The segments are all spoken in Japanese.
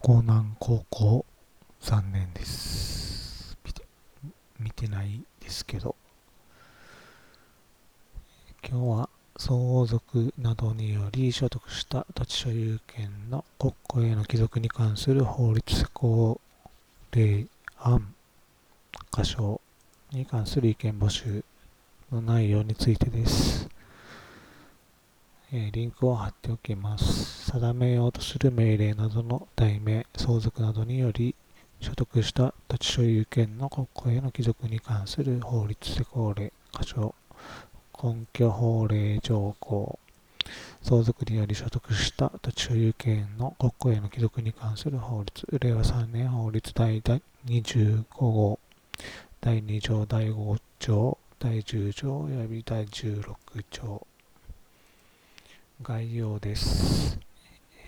江南高校残念です見て見てないですけど今日は相続などにより所得した土地所有権の国庫への帰属に関する法律施行例案箇所に関する意見募集の内容についてです。えリンクを貼っておきます。定めようとする命令などの題名、相続などにより所得した土地所有権の国庫への帰属に関する法律施行令箇所根拠法令条項相続により所得した土地所有権の国庫への帰属に関する法律令和3年法律第25号第2条第5条第10条および第16条概要です。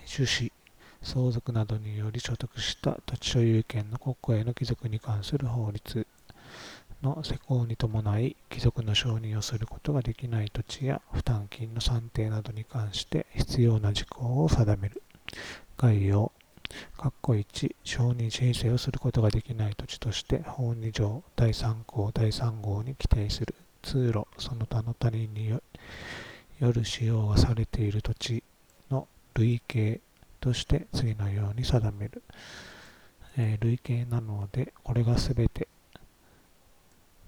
趣旨相続などにより所得した土地所有権の国庫への帰属に関する法律の施行に伴い帰属の承認をすることができない土地や負担金の算定などに関して必要な事項を定める。概要。括弧1承認申請をすることができない土地として法2条第3項第3号に規定する。通路その他の他人によよる使用がされている土地の類型として次のように定める、えー類型なのでこれが全て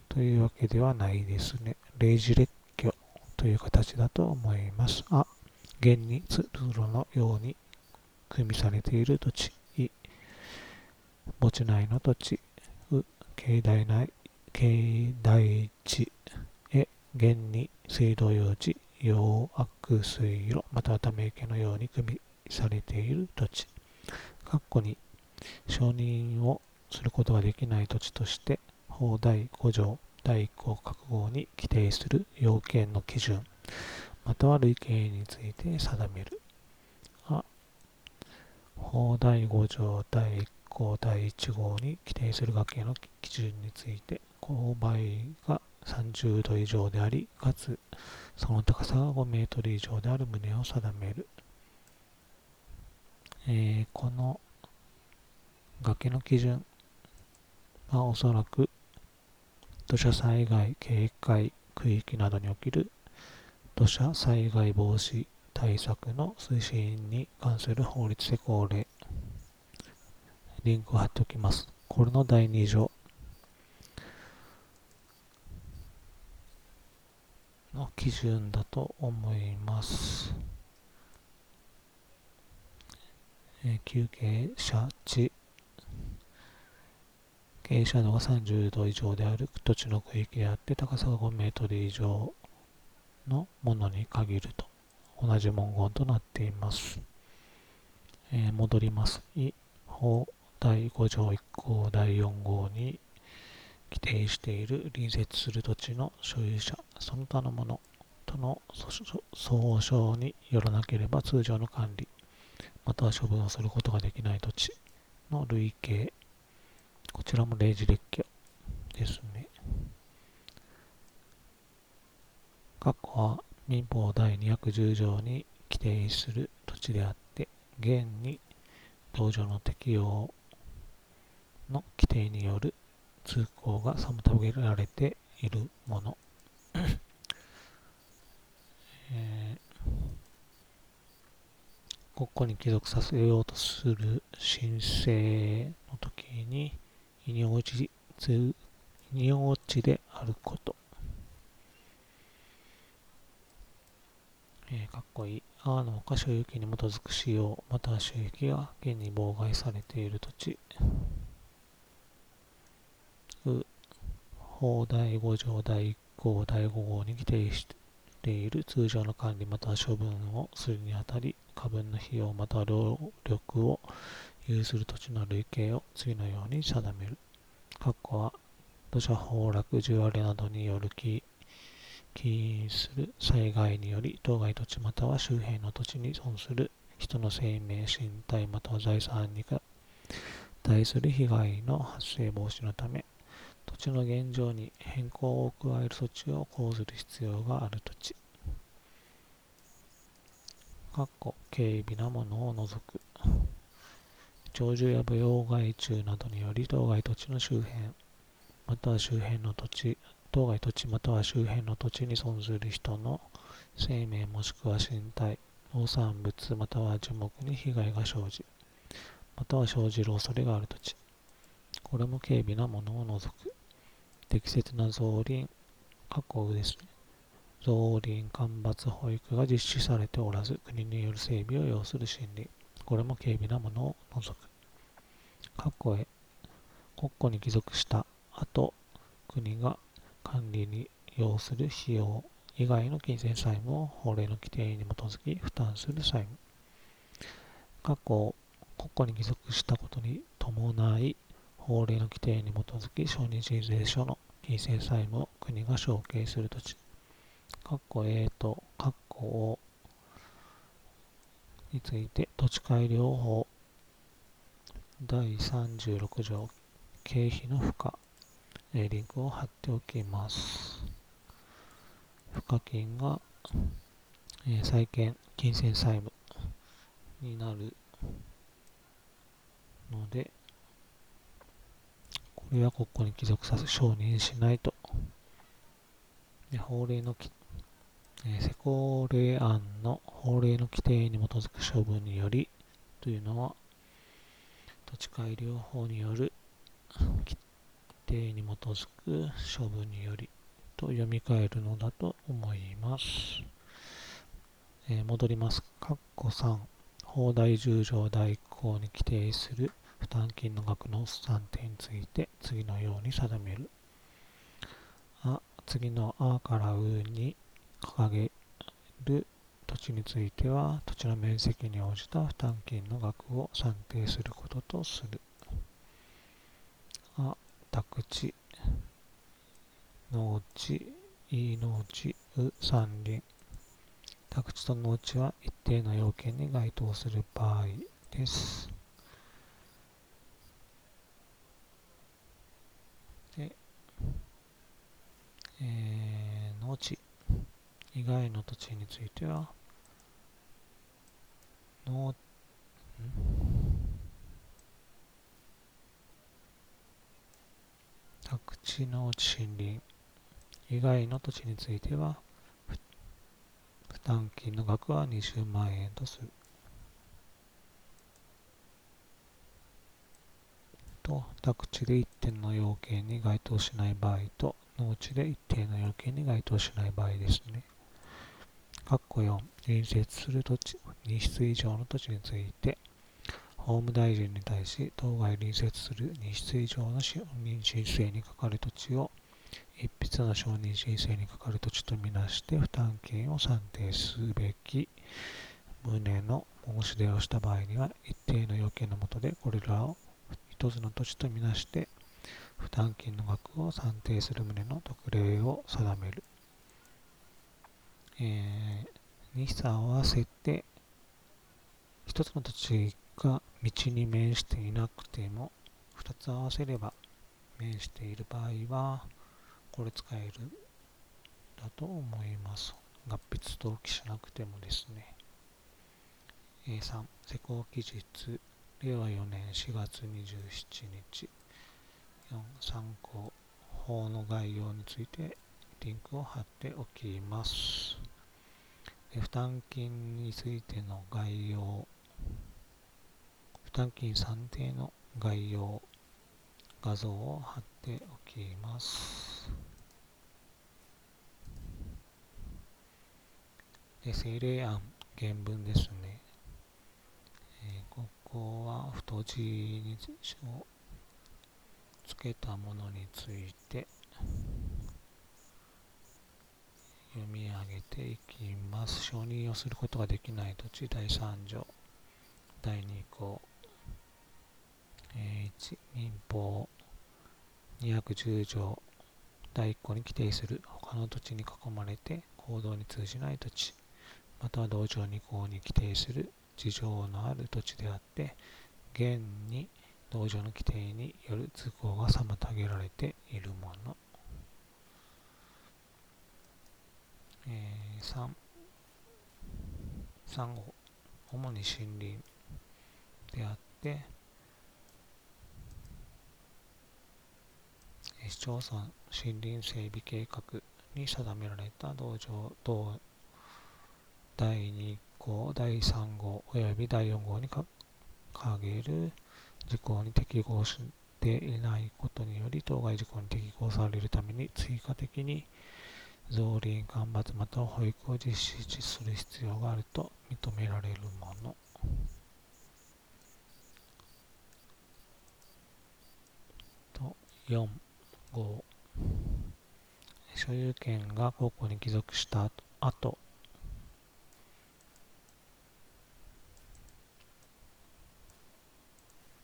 というわけではないですね。例示列挙という形だと思います。あ現に通路のように組みされている土地。い墓地内の土地。う境内内境内地。へ現に水道用地。洋悪水路またはため池のように組みされている土地。括弧に承認をすることができない土地として法第5条第1項各号に規定する要件の基準または類型について定める。あ法第5条第1項第1号に規定する崖の基準について勾配が30度以上でありかつその高さが5メートル以上である旨を定める、えーこの崖の基準はおそらく土砂災害警戒区域などにおける土砂災害防止対策の推進に関する法律施行令。リンクを貼っておきます。これの第2条。の基準だと思います。えー休憩者地傾斜度が30度以上である土地の区域であって高さが5メートル以上のものに限ると同じ文言となっています。えー戻ります。い法第5条1項第4号に規定している隣接する土地の所有者、その他のものとの相称によらなければ通常の管理、または処分をすることができない土地の類型、こちらも例示列挙ですね。括弧は民法第210条に規定する土地であって、現に同条の適用の規定による通行が妨げられているもの、えー国庫に帰属させようとする申請の時に異尿地通尿地であること、えーかっこいい。あの他所有権に基づく使用、または収益が現に妨害されている土地、う法第5条第1項第5号に規定している通常の管理または処分をするにあたり過分の費用または労力を有する土地の類型を次のように定める。括弧は土砂崩落、地割れなどによる起因する災害により当該土地または周辺の土地に損する人の生命、身体または財産に対する被害の発生防止のため地の現状に変更を加える措置を講ずる必要がある土地。かっこ軽微なものを除く。鳥獣や舞用害虫などにより当該土地の周辺または周辺の土地当該土地または周辺の土地に存ずる人の生命もしくは身体農産物または樹木に被害が生じまたは生じる恐れがある土地これも軽微なものを除く適切な造林加工ですね。造林間伐保育が実施されておらず国による整備を要する森林これも軽微なものを除く。過去へ。国庫に帰属した後国が管理に要する費用以外の金銭債務を法令の規定に基づき負担する債務。過去国庫に帰属したことに伴い法令の規定に基づき承認申請書の金銭債務を国が承継する土地括弧 A と括弧 O について土地改良法第36条経費の負荷リンクを貼っておきます。賦課金が、え債権金銭債務になるのでこれはここに帰属させ承認しないとで法令のえ施行令案の法令の規定に基づく処分によりというのは土地改良法による規定に基づく処分によりと読み替えるのだと思います。えー、戻ります。括弧3法第10条第1項に規定する負担金の額の算定について次のように定める。あ次のあからうに掲げる土地については土地の面積に応じた負担金の額を算定することとする。あ、宅地、農地、いい農地、う、山林。宅地と農地は一定の要件に該当する場合です。で、えー、農地。以外の土地については、農、宅地の森林以外の土地については、負担金の額は20万円とする。と、宅地で一定の要件に該当しない場合と、農地で一定の要件に該当しない場合ですね。括弧4隣接する土地2室以上の土地について法務大臣に対し当該隣接する2室以上の承認申請にかかる土地を一筆の承認申請にかかる土地とみなして負担金を算定すべき旨の申し出をした場合には一定の要件の下でこれらを一つの土地とみなして負担金の額を算定する旨の特例を定めるえー、に合わせて、一つの土地が道に面していなくても、二つ合わせれば面している場合は、これ使えるだと思います。合筆登記しなくてもですね。え3、施工期日、令和4年4月27日。参考、法の概要についてリンクを貼っておきます。負担金についての概要、負担金算定の概要、画像を貼っておきます。政令案原文ですね。え、ここは太字にをつけたものについて読み上げていきます。承認をすることができない土地。第3条、第2項、え1、民法。210条、第1項に規定する。他の土地に囲まれて行動に通じない土地、または同条2項に規定する。事情のある土地であって、現に同場の規定による通行が妨げられているもの、えー、3, 3号。主に森林であって市町村森林整備計画に定められた道場等第2項第3号及び第4号に掲げる事項に適合していないことにより当該事項に適合されるために追加的に造林間伐または保育を実施する必要があると認められるもの。と4、5所有権が高校に帰属した後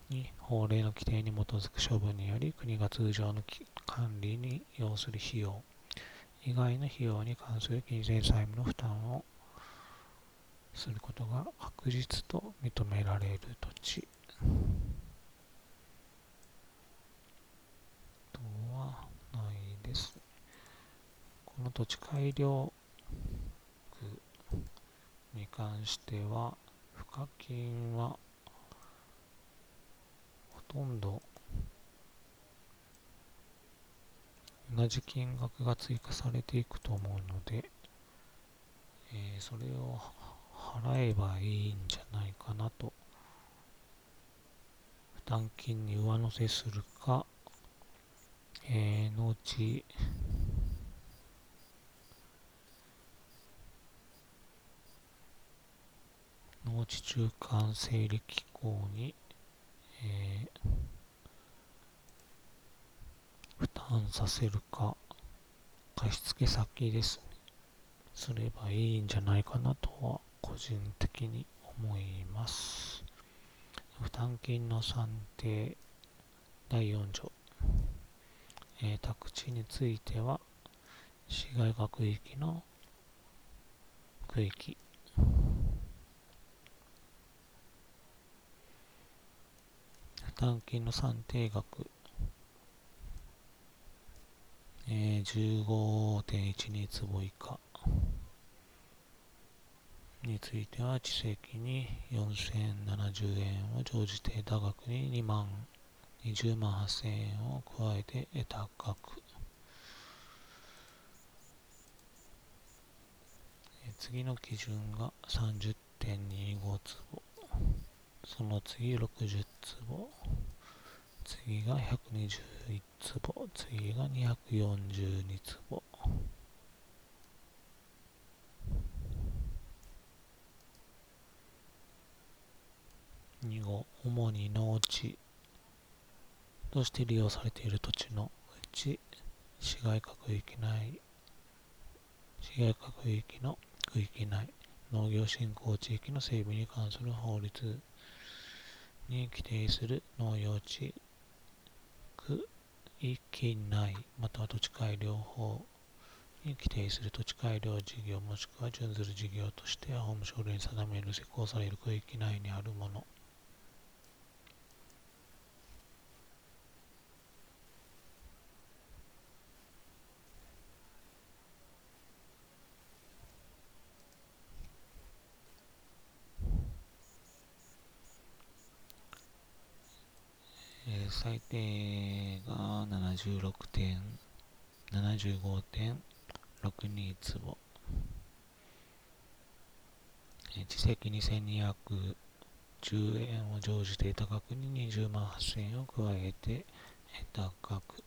に法令の規定に基づく処分により国が通常の管理に要する費用以外の費用に関する金銭債務の負担をすることが確実と認められる土地とはないです。この土地改良区に関しては、賦課金はとんど同じ金額が追加されていくと思うので、えー、それを払えばいいんじゃないかなと。負担金に上乗せするか、えー、農地、農地中間整理機構に、負担させるか、貸付先ですね。すればいいんじゃないかなとは個人的に思います。負担金の算定第4条。えー、宅地については、市街化区域の区域。負担金の算定額えー、15.12坪以下については、地籍に4070円を乗じて得た額に2万、20万8000円を加えて得た額。次の基準が30.25坪。その次60坪。次が121坪、次が242坪。2号、主に農地。として利用されている土地のうち、市街化区域内、市街化区域の区域内、農業振興地域の整備に関する法律。に規定する農用地区域内または土地改良法に規定する土地改良事業もしくは準ずる事業として法務省令に定める施行される区域内にあるもの。最低が76点、75.62坪。地積2210円を乗じて得た額に20万8000円を加えて得た額。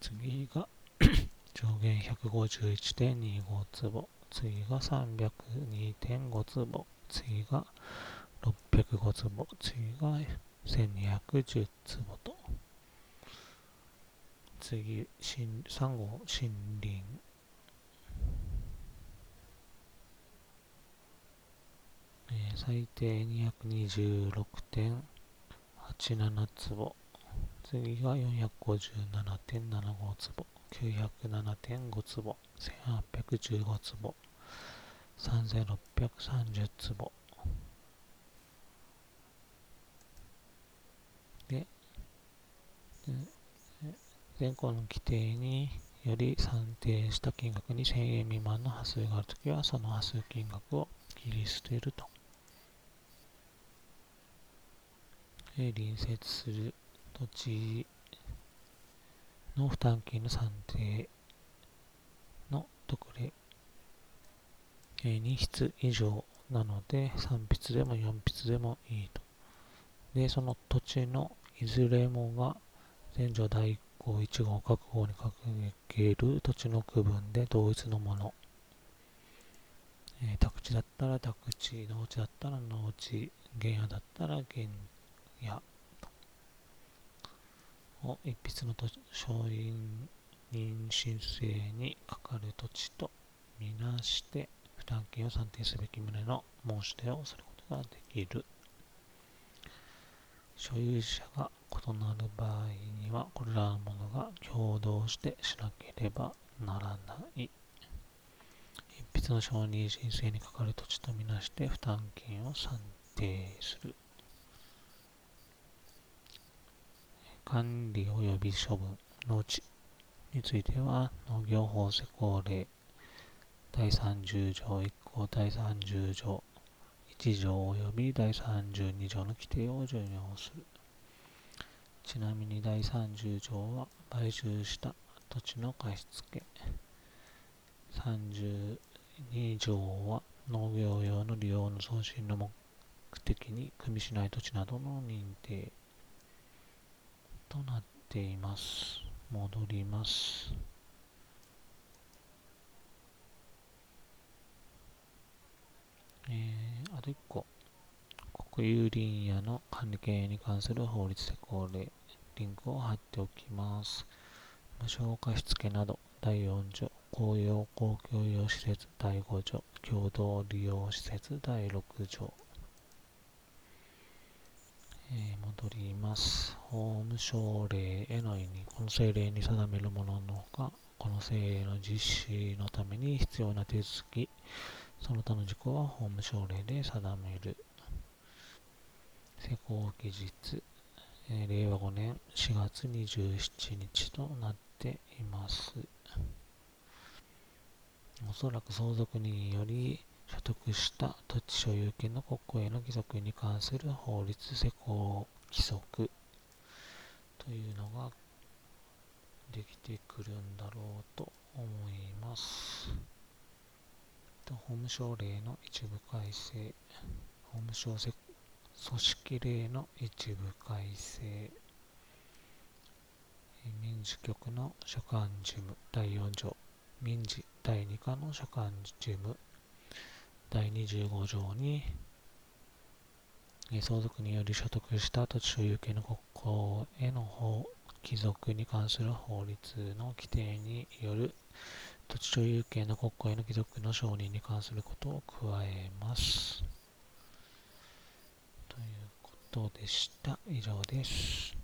次が 上限151.25坪。次が302.5坪。次が605坪。次が1210坪と。次、3号森林。えー、最低226.87坪。次が457.75坪。907.5坪。1815坪。3630坪。前項の規定により算定した金額に1000円未満の波数があるときは、その波数金額を切り捨てると。隣接する土地の負担金の算定の特例2筆以上なので3筆でも4筆でもいいと。で、その土地のいずれもが前女第1項1号各号に掲げる土地の区分で同一のもの。えー、宅地だったら宅地、農地だったら農地、原野だったら原野を一筆の承認申請にかかる土地とみなして負担金を算定すべき旨の申し出をすることができる。所有者が異なる場合には、これらのものが共同してしなければならない。一筆の承認申請にかかる土地とみなして負担金を算定する。管理及び処分、農地については、農業法施行令第30条1項第30条1条及び第32条の規定を順用する。ちなみに第30条は買収した土地の貸し付け。32条は農業用の利用の送信の目的に組みしない土地などの認定となっています。戻ります。えー、あと1個。国有林野の管理経営に関する法律施行例、リンクを貼っておきます。無償貸付など、第4条、公用公共用施設第5条、共同利用施設第6条。えー、戻ります。法務省令への意に、この政令に定めるもののほか、この政令の実施のために必要な手続き、その他の事項は法務省令で定める。施行期日、えー、令和5年4月27日となっています。おそらく相続人により所得した土地所有権の国庫への帰属に関する法律施行規則というのができてくるんだろうと思います。法務省令の一部改正、法務省組織令の一部改正、民事局の所管事務。第4条、民事第2課の所管事務。第25条に、相続により所得した土地所有権の国庫への法帰属に関する法律の規定による土地所有権の国家への帰属の承認に関することを加えます。ということでした。以上です。